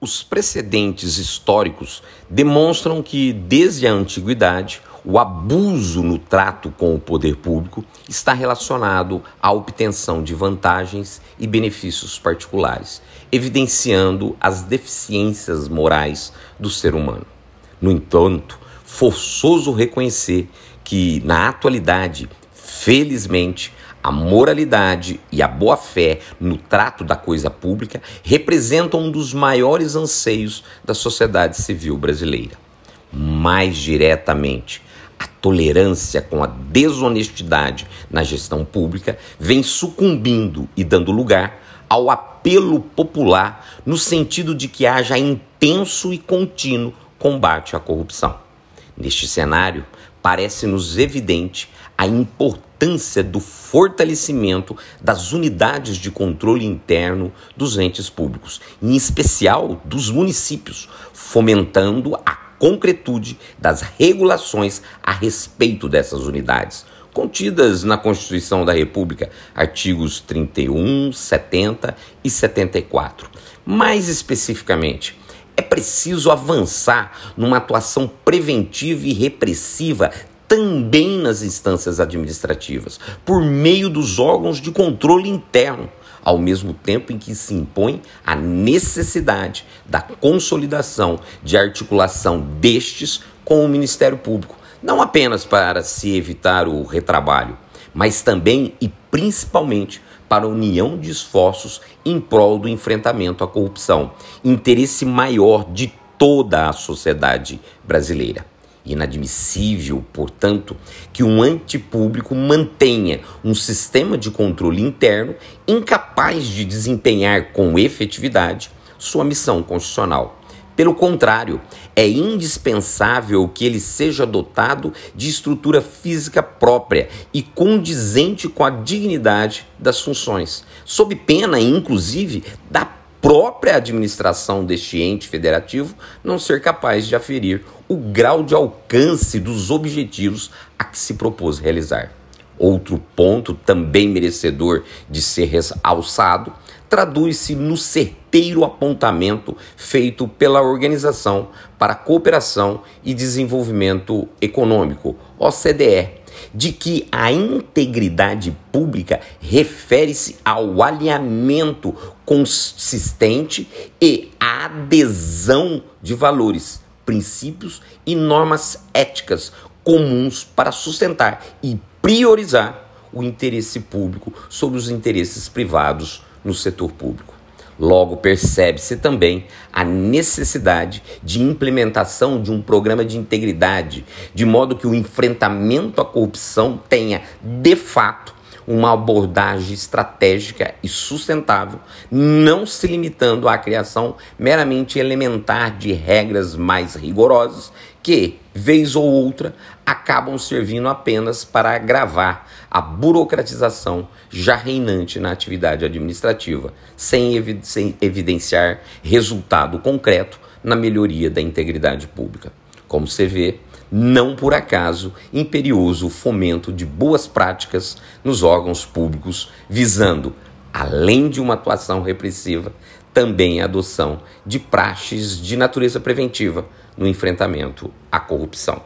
Os precedentes históricos demonstram que, desde a antiguidade, o abuso no trato com o poder público está relacionado à obtenção de vantagens e benefícios particulares, evidenciando as deficiências morais do ser humano. No entanto, forçoso reconhecer que, na atualidade, felizmente, a moralidade e a boa-fé no trato da coisa pública representam um dos maiores anseios da sociedade civil brasileira. Mais diretamente, a tolerância com a desonestidade na gestão pública vem sucumbindo e dando lugar ao apelo popular no sentido de que haja intenso e contínuo combate à corrupção. Neste cenário, parece-nos evidente a importância do fortalecimento das unidades de controle interno dos entes públicos, em especial dos municípios, fomentando a concretude das regulações a respeito dessas unidades, contidas na Constituição da República, artigos 31, 70 e 74. Mais especificamente, é preciso avançar numa atuação preventiva e repressiva também nas instâncias administrativas, por meio dos órgãos de controle interno, ao mesmo tempo em que se impõe a necessidade da consolidação de articulação destes com o Ministério Público, não apenas para se evitar o retrabalho, mas também e principalmente para a união de esforços em prol do enfrentamento à corrupção, interesse maior de toda a sociedade brasileira. Inadmissível, portanto, que um antipúblico mantenha um sistema de controle interno incapaz de desempenhar com efetividade sua missão constitucional. Pelo contrário, é indispensável que ele seja dotado de estrutura física própria e condizente com a dignidade das funções, sob pena, inclusive, da própria administração deste ente federativo não ser capaz de aferir o grau de alcance dos objetivos a que se propôs realizar. Outro ponto também merecedor de ser alçado traduz-se no certeiro apontamento feito pela Organização para a Cooperação e Desenvolvimento Econômico, OCDE, de que a integridade pública refere-se ao alinhamento consistente e à adesão de valores, princípios e normas éticas comuns para sustentar e priorizar o interesse público sobre os interesses privados no setor público. Logo, percebe-se também a necessidade de implementação de um programa de integridade, de modo que o enfrentamento à corrupção tenha, de fato, uma abordagem estratégica e sustentável, não se limitando à criação meramente elementar de regras mais rigorosas que, vez ou outra, acabam servindo apenas para agravar a burocratização já reinante na atividade administrativa, sem, evi sem evidenciar resultado concreto na melhoria da integridade pública. Como se vê, não por acaso imperioso fomento de boas práticas nos órgãos públicos, visando, além de uma atuação repressiva, também a adoção de praxes de natureza preventiva no enfrentamento à corrupção.